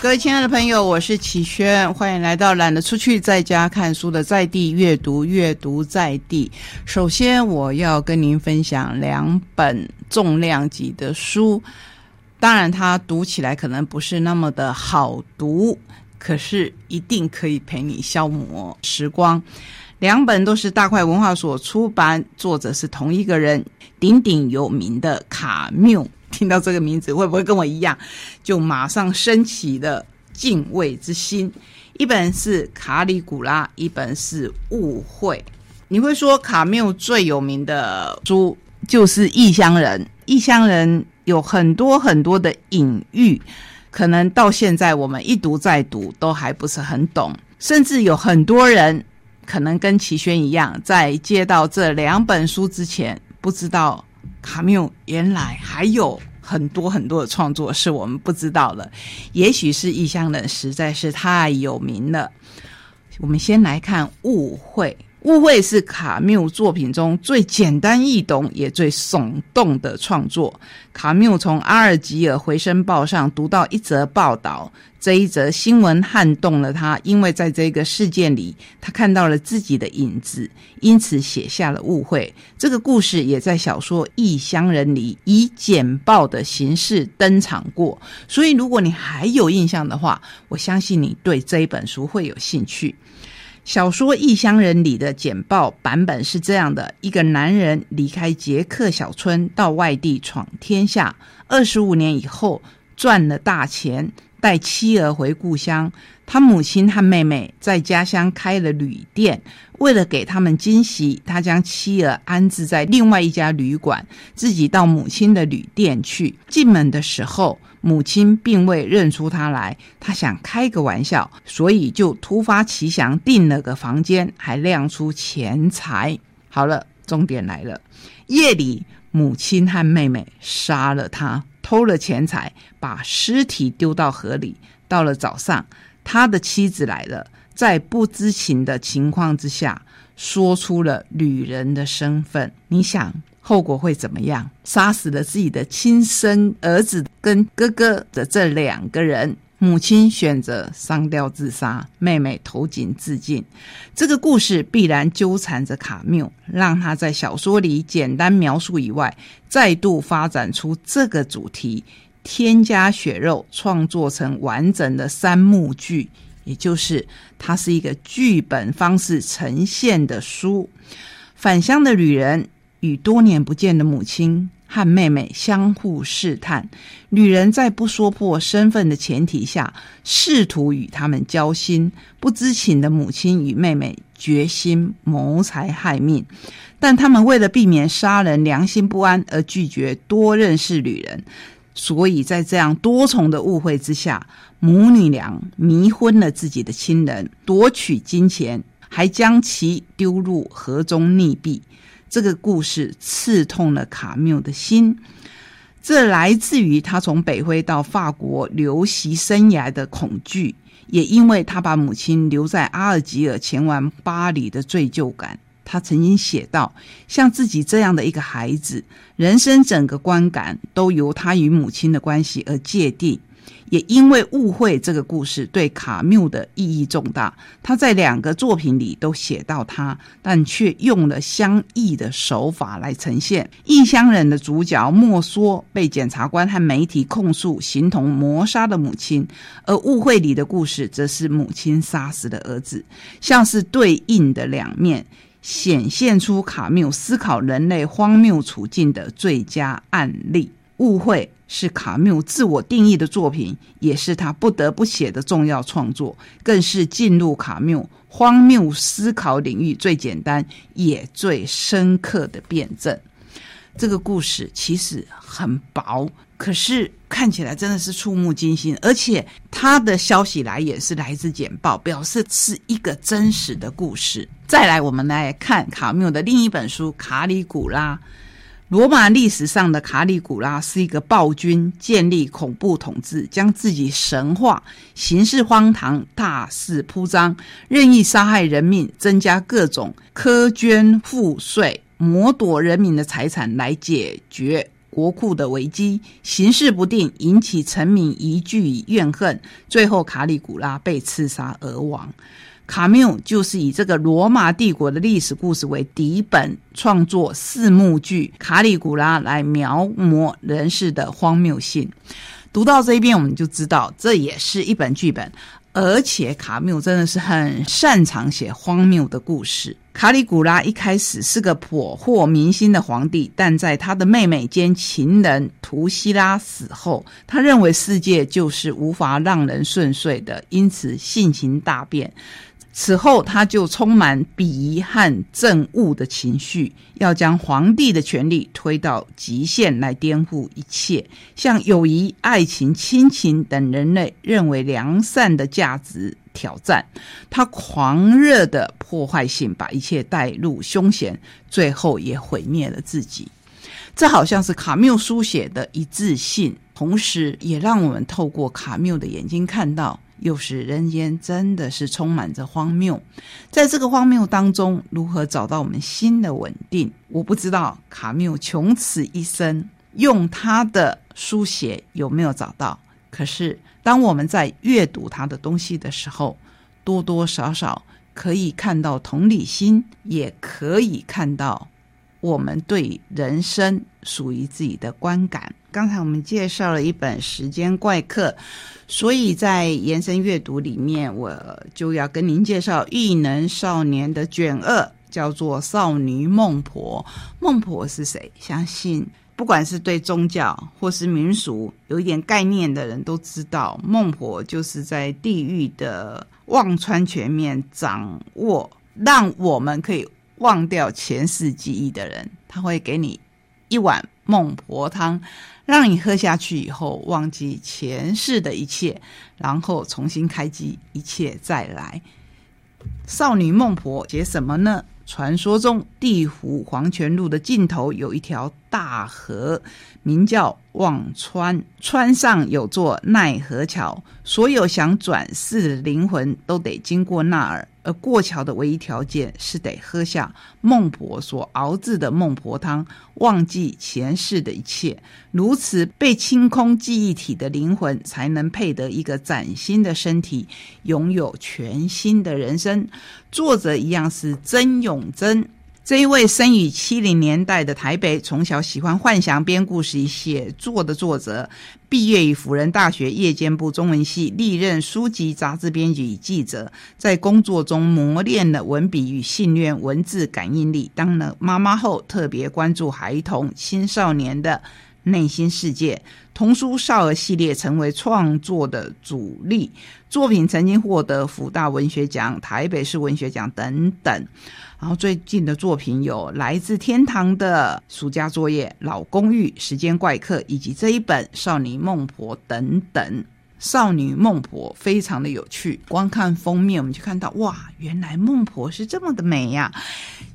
各位亲爱的朋友，我是启轩，欢迎来到懒得出去在家看书的在地阅读，阅读在地。首先，我要跟您分享两本重量级的书，当然它读起来可能不是那么的好读，可是一定可以陪你消磨时光。两本都是大块文化所出版，作者是同一个人，鼎鼎有名的卡缪。听到这个名字，会不会跟我一样，就马上升起了敬畏之心？一本是《卡里古拉》，一本是《误会》。你会说卡缪最有名的书就是《异乡人》，《异乡人》有很多很多的隐喻，可能到现在我们一读再读都还不是很懂，甚至有很多人可能跟齐轩一样，在接到这两本书之前，不知道。还没有原来还有很多很多的创作是我们不知道的，也许是异乡人实在是太有名了。我们先来看《误会》。误会是卡缪作品中最简单易懂也最耸动的创作。卡缪从阿尔及尔回声报上读到一则报道，这一则新闻撼动了他，因为在这个事件里，他看到了自己的影子，因此写下了《误会》这个故事，也在小说《异乡人》里以简报的形式登场过。所以，如果你还有印象的话，我相信你对这一本书会有兴趣。小说《异乡人》里的简报版本是这样的：一个男人离开捷克小村，到外地闯天下。二十五年以后，赚了大钱，带妻儿回故乡。他母亲和妹妹在家乡开了旅店，为了给他们惊喜，他将妻儿安置在另外一家旅馆，自己到母亲的旅店去。进门的时候。母亲并未认出他来，他想开个玩笑，所以就突发奇想订了个房间，还亮出钱财。好了，重点来了，夜里母亲和妹妹杀了他，偷了钱财，把尸体丢到河里。到了早上，他的妻子来了，在不知情的情况之下，说出了女人的身份。你想？后果会怎么样？杀死了自己的亲生儿子跟哥哥的这两个人，母亲选择上吊自杀，妹妹投井自尽。这个故事必然纠缠着卡缪，让他在小说里简单描述以外，再度发展出这个主题，添加血肉，创作成完整的三幕剧，也就是它是一个剧本方式呈现的书。返乡的旅人。与多年不见的母亲和妹妹相互试探，女人在不说破身份的前提下，试图与他们交心。不知情的母亲与妹妹决心谋财害命，但他们为了避免杀人，良心不安而拒绝多认识女人。所以在这样多重的误会之下，母女俩迷昏了自己的亲人，夺取金钱，还将其丢入河中溺毙。这个故事刺痛了卡缪的心，这来自于他从北非到法国留习生涯的恐惧，也因为他把母亲留在阿尔及尔前往巴黎的罪疚感。他曾经写道：“像自己这样的一个孩子，人生整个观感都由他与母亲的关系而界定。”也因为误会这个故事对卡缪的意义重大，他在两个作品里都写到他，但却用了相异的手法来呈现。《异乡人》的主角莫说被检察官和媒体控诉形同谋杀的母亲，而《误会》里的故事则是母亲杀死的儿子，像是对应的两面，显现出卡缪思考人类荒谬处境的最佳案例。《误会》。是卡缪自我定义的作品，也是他不得不写的重要创作，更是进入卡缪荒谬思考领域最简单也最深刻的辩证。这个故事其实很薄，可是看起来真的是触目惊心，而且他的消息来源是来自简报，表示是一个真实的故事。再来，我们来看卡缪的另一本书《卡里古拉》。罗马历史上的卡里古拉是一个暴君，建立恐怖统治，将自己神化，行事荒唐，大肆铺张，任意杀害人命，增加各种苛捐赋税，谋夺人民的财产来解决。国库的危机，形势不定，引起臣民一句怨恨，最后卡里古拉被刺杀而亡。卡缪就是以这个罗马帝国的历史故事为底本，创作四幕剧《卡里古拉》来描摹人世的荒谬性。读到这一边，我们就知道这也是一本剧本，而且卡缪真的是很擅长写荒谬的故事。卡里古拉一开始是个颇获民心的皇帝，但在他的妹妹兼情人图西拉死后，他认为世界就是无法让人顺遂的，因此性情大变。此后，他就充满鄙夷和憎恶的情绪，要将皇帝的权力推到极限，来颠覆一切，像友谊、爱情、亲情等人类认为良善的价值挑战。他狂热的破坏性，把一切带入凶险，最后也毁灭了自己。这好像是卡缪书写的一致性，同时也让我们透过卡缪的眼睛看到。又是人间真的是充满着荒谬，在这个荒谬当中，如何找到我们新的稳定？我不知道卡缪穷此一生用他的书写有没有找到。可是，当我们在阅读他的东西的时候，多多少少可以看到同理心，也可以看到我们对人生属于自己的观感。刚才我们介绍了一本《时间怪客》。所以在延伸阅读里面，我就要跟您介绍异能少年的卷二，叫做《少女孟婆》。孟婆是谁？相信不管是对宗教或是民俗有一点概念的人都知道，孟婆就是在地狱的忘川全面掌握，让我们可以忘掉前世记忆的人。他会给你一碗孟婆汤。让你喝下去以后，忘记前世的一切，然后重新开机，一切再来。少女孟婆写什么呢？传说中地府黄泉路的尽头有一条大河，名叫忘川，川上有座奈何桥，所有想转世的灵魂都得经过那儿。而过桥的唯一条件是得喝下孟婆所熬制的孟婆汤，忘记前世的一切。如此被清空记忆体的灵魂，才能配得一个崭新的身体，拥有全新的人生。作者一样是曾永贞。这一位生于七零年代的台北，从小喜欢幻想编故事写作的作者，毕业于辅仁大学夜间部中文系，历任书籍、杂志编辑与记者，在工作中磨练了文笔与信念、文字感应力。当了妈妈后，特别关注孩童、青少年的内心世界，童书少儿系列成为创作的主力作品，曾经获得辅大文学奖、台北市文学奖等等。然后最近的作品有《来自天堂的暑假作业》《老公寓》《时间怪客》，以及这一本《少女孟婆》等等。少女孟婆非常的有趣，光看封面我们就看到，哇，原来孟婆是这么的美呀！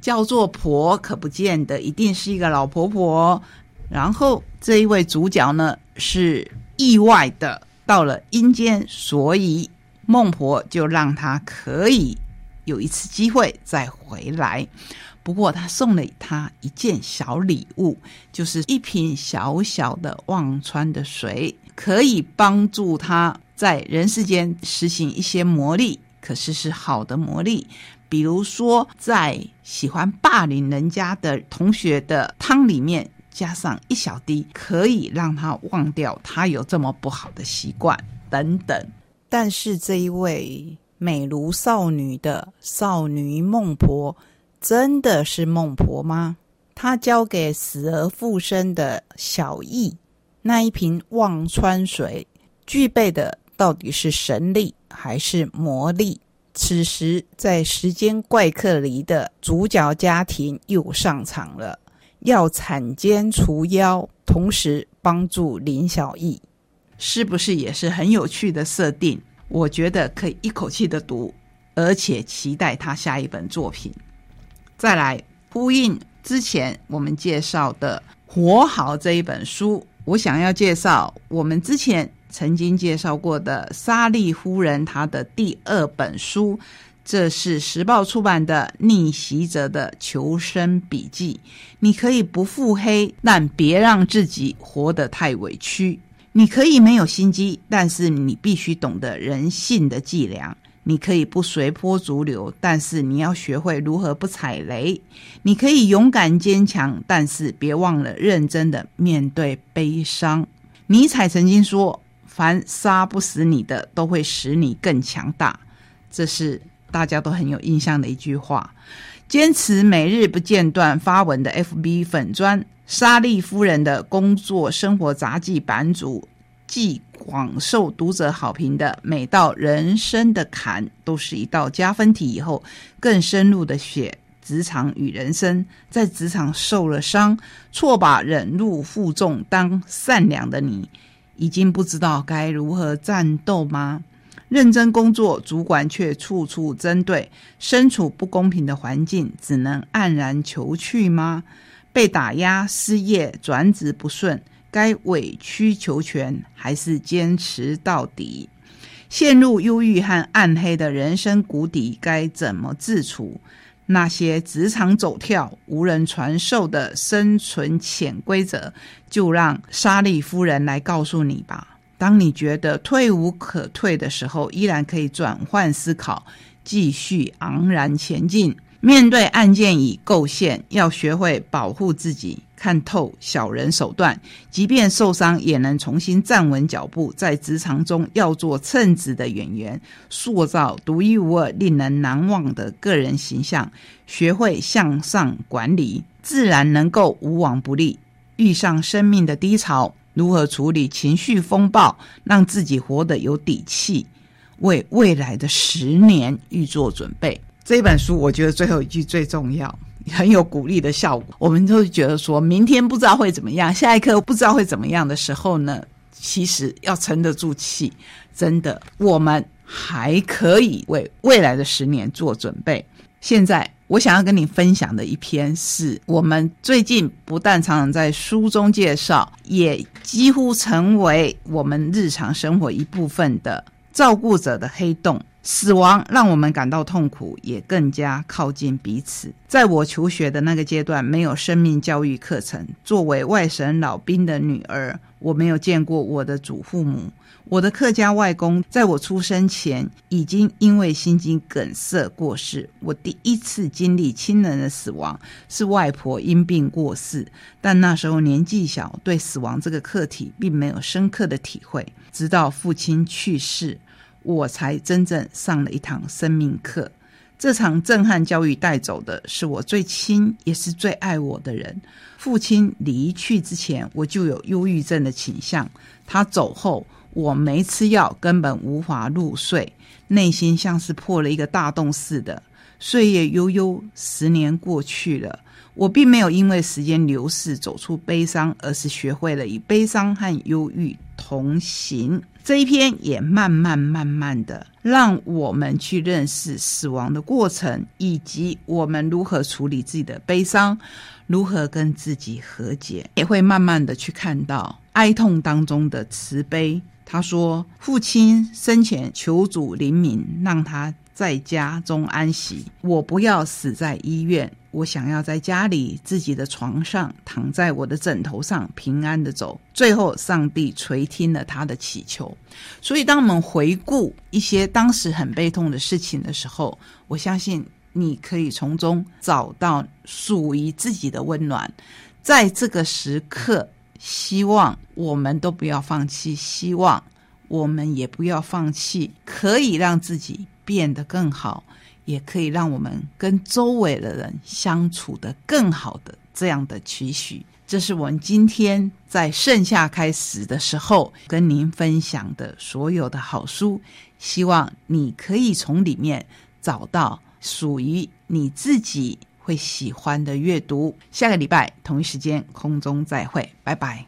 叫做婆，可不见得一定是一个老婆婆。然后这一位主角呢，是意外的到了阴间，所以孟婆就让他可以。有一次机会再回来，不过他送了他一件小礼物，就是一瓶小小的忘川的水，可以帮助他在人世间实行一些魔力，可是是好的魔力。比如说，在喜欢霸凌人家的同学的汤里面加上一小滴，可以让他忘掉他有这么不好的习惯等等。但是这一位。美如少女的少女孟婆，真的是孟婆吗？她交给死而复生的小易那一瓶忘川水，具备的到底是神力还是魔力？此时，在时间怪客里的主角家庭又上场了，要铲奸除妖，同时帮助林小易，是不是也是很有趣的设定？我觉得可以一口气的读，而且期待他下一本作品。再来呼应之前我们介绍的《活好》这一本书，我想要介绍我们之前曾经介绍过的莎莉夫人她的第二本书。这是时报出版的《逆袭者的求生笔记》。你可以不腹黑，但别让自己活得太委屈。你可以没有心机，但是你必须懂得人性的伎俩。你可以不随波逐流，但是你要学会如何不踩雷。你可以勇敢坚强，但是别忘了认真的面对悲伤。尼采曾经说：“凡杀不死你的，都会使你更强大。”这是。大家都很有印象的一句话：坚持每日不间断发文的 FB 粉砖，莎莉夫人的工作生活杂记版主，既广受读者好评的每道人生的坎都是一道加分题。以后更深入的写职场与人生，在职场受了伤，错把忍辱负重当善良的你，已经不知道该如何战斗吗？认真工作，主管却处处针对；身处不公平的环境，只能黯然求去吗？被打压、失业、转职不顺，该委曲求全还是坚持到底？陷入忧郁和暗黑的人生谷底，该怎么自处？那些职场走跳、无人传授的生存潜规则，就让莎莉夫人来告诉你吧。当你觉得退无可退的时候，依然可以转换思考，继续昂然前进。面对案件已构陷，要学会保护自己，看透小人手段，即便受伤也能重新站稳脚步。在职场中，要做称职的演员，塑造独一无二、令人难忘的个人形象。学会向上管理，自然能够无往不利。遇上生命的低潮。如何处理情绪风暴，让自己活得有底气，为未来的十年预做准备？这本书我觉得最后一句最重要，很有鼓励的效果。我们都觉得说明天不知道会怎么样，下一刻不知道会怎么样的时候呢？其实要沉得住气，真的，我们还可以为未来的十年做准备。现在。我想要跟你分享的一篇，是我们最近不但常常在书中介绍，也几乎成为我们日常生活一部分的照顾者的黑洞。死亡让我们感到痛苦，也更加靠近彼此。在我求学的那个阶段，没有生命教育课程。作为外省老兵的女儿，我没有见过我的祖父母。我的客家外公在我出生前已经因为心肌梗塞过世。我第一次经历亲人的死亡是外婆因病过世，但那时候年纪小，对死亡这个课题并没有深刻的体会。直到父亲去世，我才真正上了一堂生命课。这场震撼教育带走的是我最亲也是最爱我的人。父亲离去之前，我就有忧郁症的倾向。他走后。我没吃药，根本无法入睡，内心像是破了一个大洞似的。岁月悠悠，十年过去了，我并没有因为时间流逝走出悲伤，而是学会了以悲伤和忧郁同行。这一篇也慢慢慢慢的让我们去认识死亡的过程，以及我们如何处理自己的悲伤，如何跟自己和解，也会慢慢的去看到哀痛当中的慈悲。他说：“父亲生前求主怜悯，让他在家中安息。我不要死在医院，我想要在家里自己的床上，躺在我的枕头上，平安的走。最后，上帝垂听了他的祈求。所以，当我们回顾一些当时很悲痛的事情的时候，我相信你可以从中找到属于自己的温暖。在这个时刻。”希望我们都不要放弃，希望我们也不要放弃，可以让自己变得更好，也可以让我们跟周围的人相处的更好的这样的期许。这是我们今天在盛夏开始的时候跟您分享的所有的好书，希望你可以从里面找到属于你自己。会喜欢的阅读，下个礼拜同一时间空中再会，拜拜，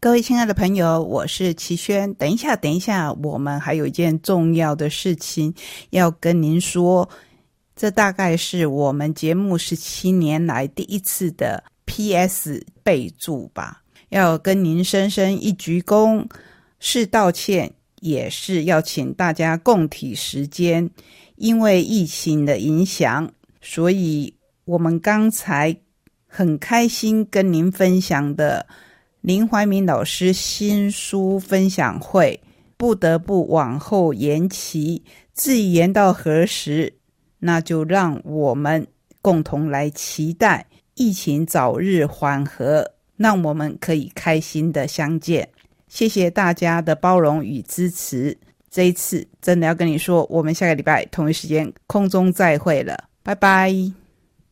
各位亲爱的朋友，我是齐轩。等一下，等一下，我们还有一件重要的事情要跟您说，这大概是我们节目十七年来第一次的 P.S. 备注吧，要跟您深深一鞠躬，是道歉。也是要请大家共体时间，因为疫情的影响，所以我们刚才很开心跟您分享的林怀民老师新书分享会，不得不往后延期。至于延到何时，那就让我们共同来期待疫情早日缓和，让我们可以开心的相见。谢谢大家的包容与支持。这一次真的要跟你说，我们下个礼拜同一时间空中再会了，拜拜。